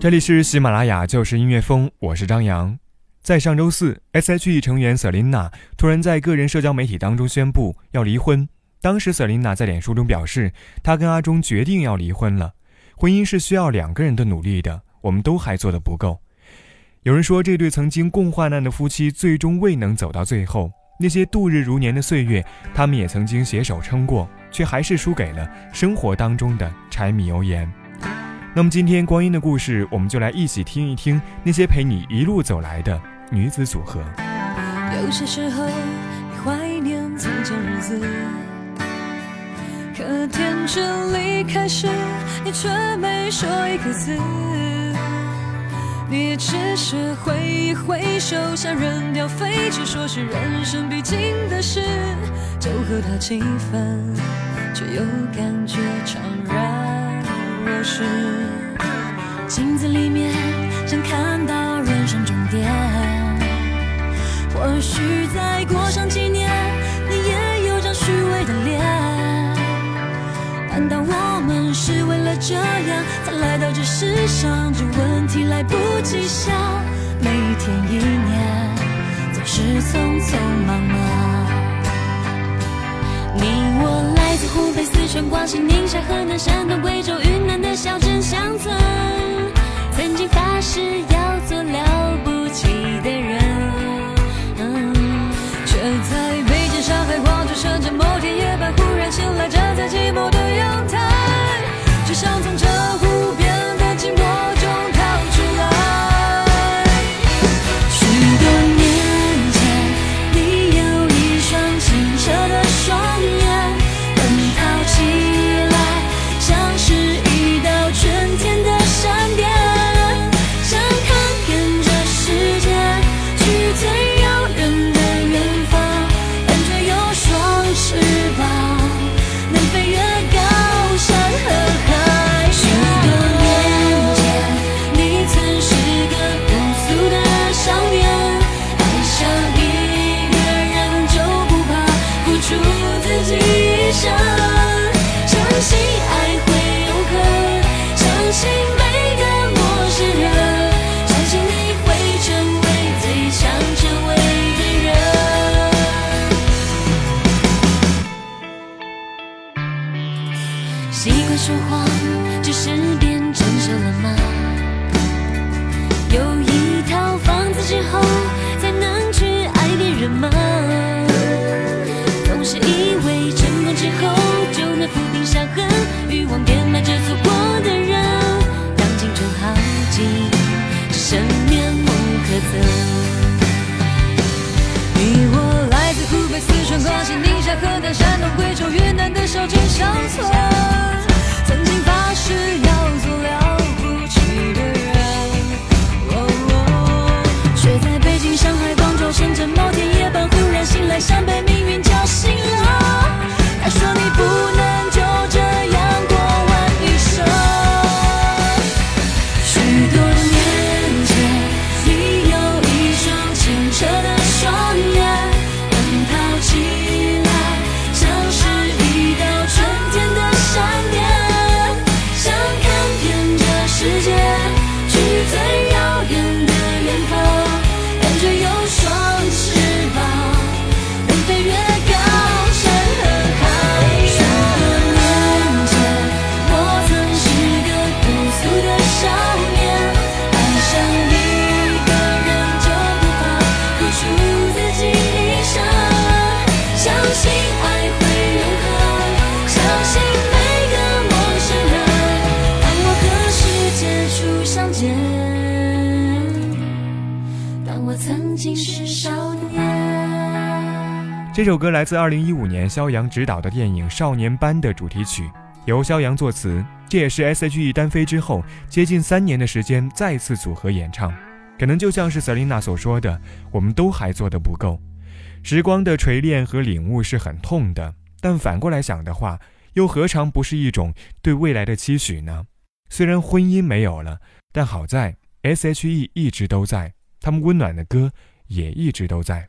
这里是喜马拉雅，就是音乐风，我是张扬。在上周四，S.H.E 成员 Selina 突然在个人社交媒体当中宣布要离婚。当时 Selina 在脸书中表示，她跟阿忠决定要离婚了。婚姻是需要两个人的努力的，我们都还做的不够。有人说，这对曾经共患难的夫妻最终未能走到最后。那些度日如年的岁月，他们也曾经携手撑过，却还是输给了生活当中的柴米油盐。那么今天光阴的故事，我们就来一起听一听那些陪你一路走来的女子组合。有些时候你怀念从前日子，可天真离开时，你却没说一个字。你只是挥一挥手，想扔掉废纸，说是人生必经的事，就和他气氛，却又感觉怅若失。镜子里面想看到人生终点，或许再过上几年，你也有张虚伪的脸。难道我们是为了这样才来到这世上？这问题来不及想，每一天一年总是匆匆忙忙。广西、宁夏、河南、山东、贵州、云南的小镇乡村，曾经发誓云南的小这首歌来自2015年肖阳执导的电影《少年班》的主题曲，由肖阳作词，这也是 S.H.E 单飞之后接近三年的时间再次组合演唱。可能就像是 Selina 所说的，我们都还做得不够。时光的锤炼和领悟是很痛的，但反过来想的话，又何尝不是一种对未来的期许呢？虽然婚姻没有了，但好在 S.H.E 一直都在，他们温暖的歌也一直都在。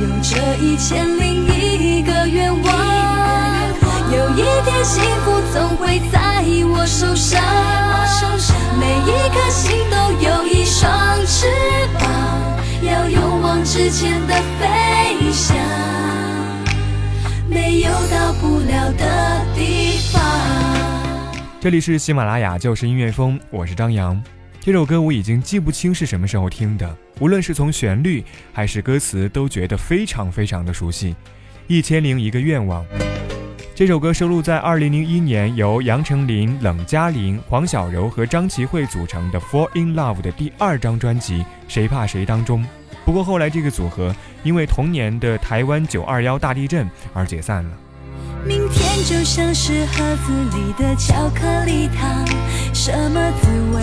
有着一千零一个愿望，有一天幸福总会在我手上。每一颗心都有一双翅膀，要勇往直前的飞翔，没有到不了的地方。这里是喜马拉雅就是音乐风，我是张扬。这首歌我已经记不清是什么时候听的，无论是从旋律还是歌词，都觉得非常非常的熟悉。一千零一个愿望，这首歌收录在二零零一年由杨丞琳、冷嘉玲、黄小柔和张琪慧组成的《Fall in Love》的第二张专辑《谁怕谁》当中。不过后来这个组合因为同年的台湾九二幺大地震而解散了。明天就像是盒子里的巧克力糖，什么滋味？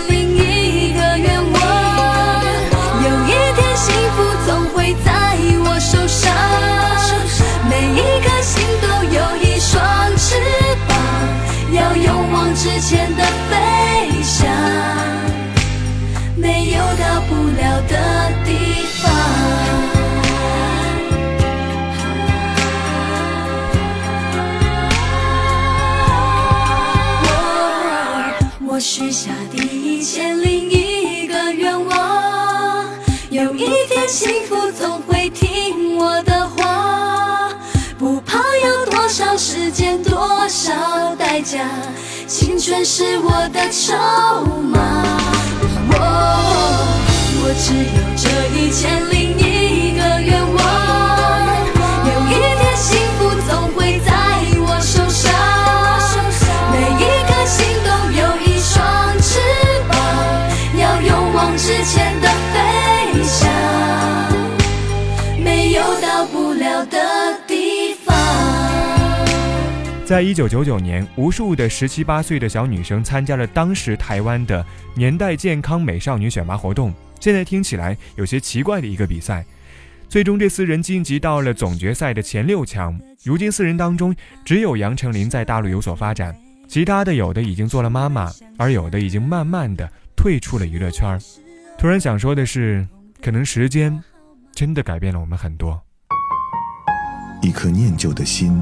之前的飞翔，没有到不了的地方。我许下第一千零一个愿望，有一天幸福总会听我的话。不怕要多少时间，多少代价，青春是我的筹码。我我只有这一千零一个愿望，有一天幸福总会在一九九九年，无数的十七八岁的小女生参加了当时台湾的年代健康美少女选拔活动。现在听起来有些奇怪的一个比赛，最终这四人晋级到了总决赛的前六强。如今四人当中，只有杨丞琳在大陆有所发展，其他的有的已经做了妈妈，而有的已经慢慢的退出了娱乐圈。突然想说的是，可能时间真的改变了我们很多。一颗念旧的心，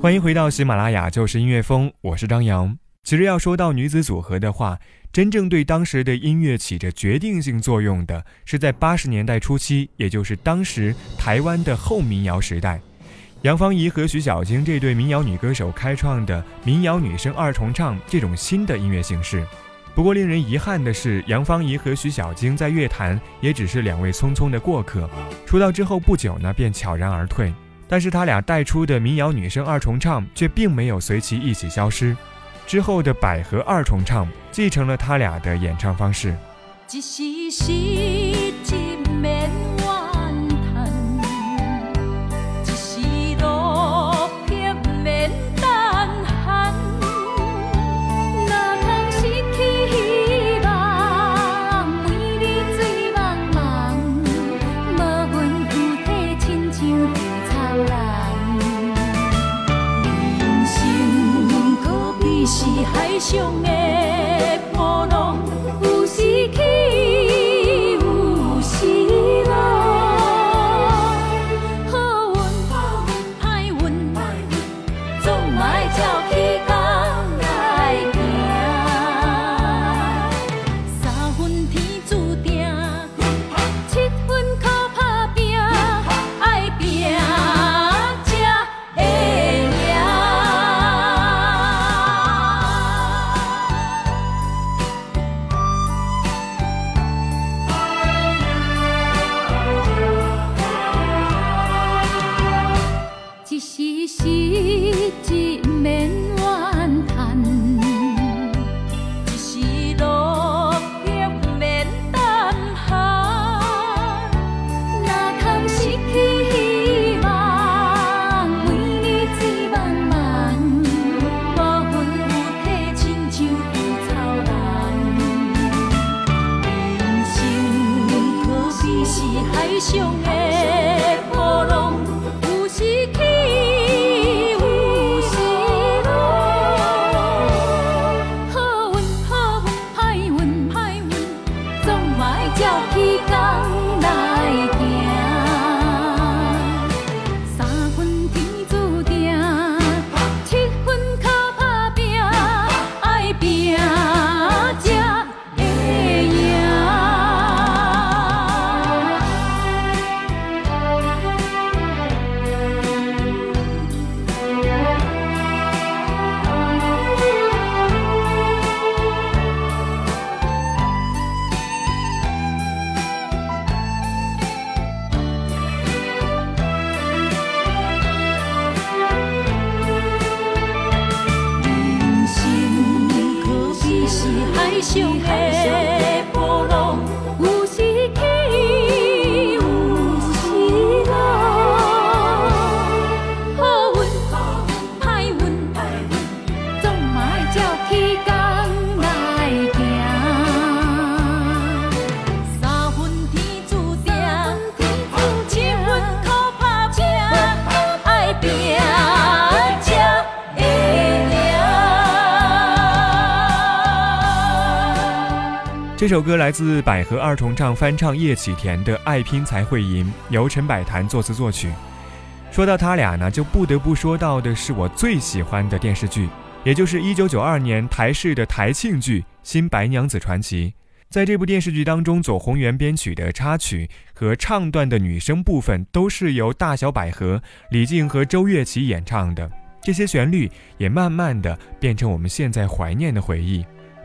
欢迎回到喜马拉雅，就是音乐风，我是张扬。其实要说到女子组合的话，真正对当时的音乐起着决定性作用的，是在八十年代初期，也就是当时台湾的后民谣时代，杨芳仪和徐小菁这对民谣女歌手开创的民谣女声二重唱这种新的音乐形式。不过令人遗憾的是，杨芳仪和徐小菁在乐坛也只是两位匆匆的过客，出道之后不久呢便悄然而退。但是他俩带出的民谣女声二重唱却并没有随其一起消失。之后的百合二重唱继承了他俩的演唱方式。上的海上这首歌来自百合二重唱翻唱叶启田的《爱拼才会赢》，由陈百潭作词作曲。说到他俩呢，就不得不说到的是我最喜欢的电视剧，也就是1992年台视的台庆剧《新白娘子传奇》。在这部电视剧当中，左宏元编曲的插曲和唱段的女声部分都是由大小百合、李静和周月琪演唱的，这些旋律也慢慢的变成我们现在怀念的回忆。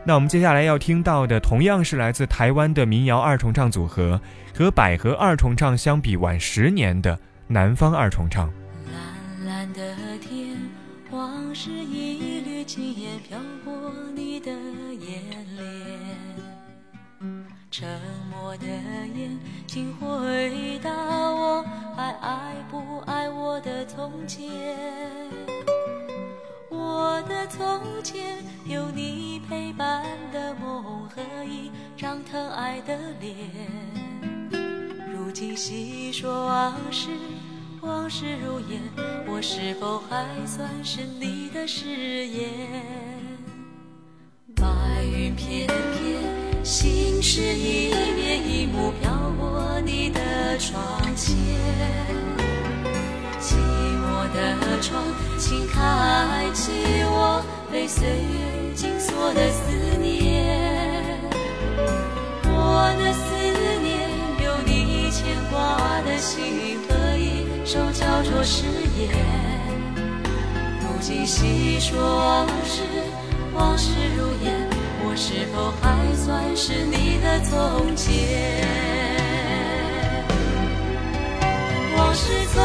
那我们接下来要听到的，同样是来自台湾的民谣二重唱组合，和百合二重唱相比晚十年的南方二重唱。蓝蓝的天，往事一缕轻烟飘过你的眼帘，沉默的眼睛回答我还爱不爱我的从前。我的从前有你陪伴的梦和一张疼爱的脸。如今细说往事，往事如烟，我是否还算是你的誓言？白云片片，心事一面一幕飘过你的窗前。窗，请开启我被岁月紧锁的思念。我的思念，有你牵挂的心和一首叫做誓言。如今细说往事，往事如烟，我是否还算是你的从前？往事从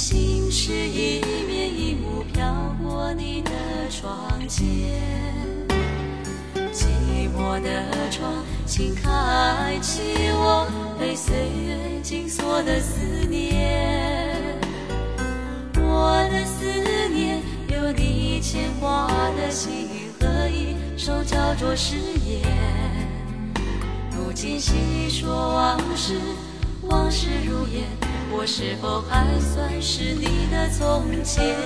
心事一面一幕飘过你的窗前。寂寞的窗，请开启我被岁月紧锁的思念。我的思念，有你牵挂的心和一首叫做誓言。如今细说往事，往事如烟，我是否还算是你的从前？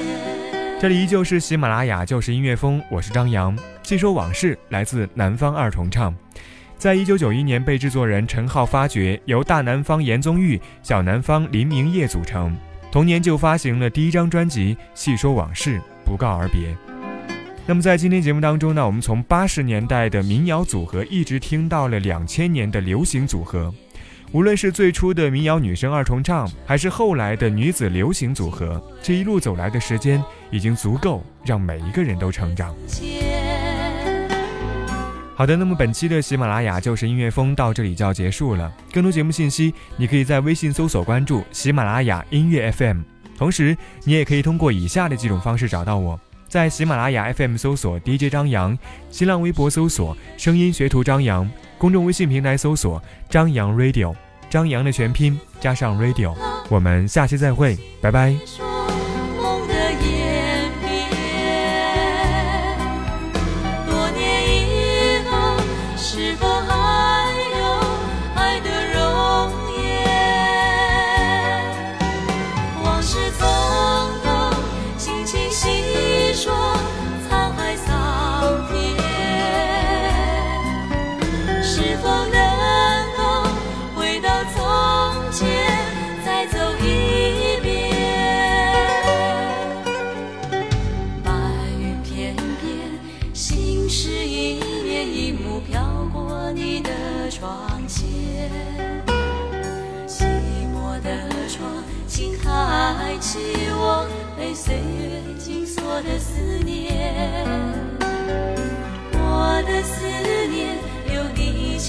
这里依旧是喜马拉雅就是音乐风，我是张扬。细说往事来自南方二重唱，在一九九一年被制作人陈浩发掘，由大南方严宗玉、小南方林明业组成。同年就发行了第一张专辑《细说往事》，不告而别。那么在今天节目当中呢，我们从八十年代的民谣组合一直听到了两千年的流行组合。无论是最初的民谣女声二重唱，还是后来的女子流行组合，这一路走来的时间已经足够让每一个人都成长。好的，那么本期的喜马拉雅就是音乐风到这里就要结束了。更多节目信息，你可以在微信搜索关注喜马拉雅音乐 FM，同时你也可以通过以下的几种方式找到我：在喜马拉雅 FM 搜索 DJ 张扬，新浪微博搜索声音学徒张扬，公众微信平台搜索张扬 Radio，张扬的全拼加上 Radio。我们下期再会，拜拜。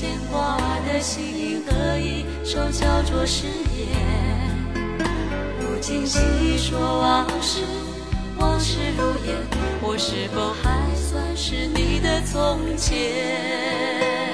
牵挂的心和一首叫做誓言。如今细说往事，往事如烟，我是否还算是你的从前？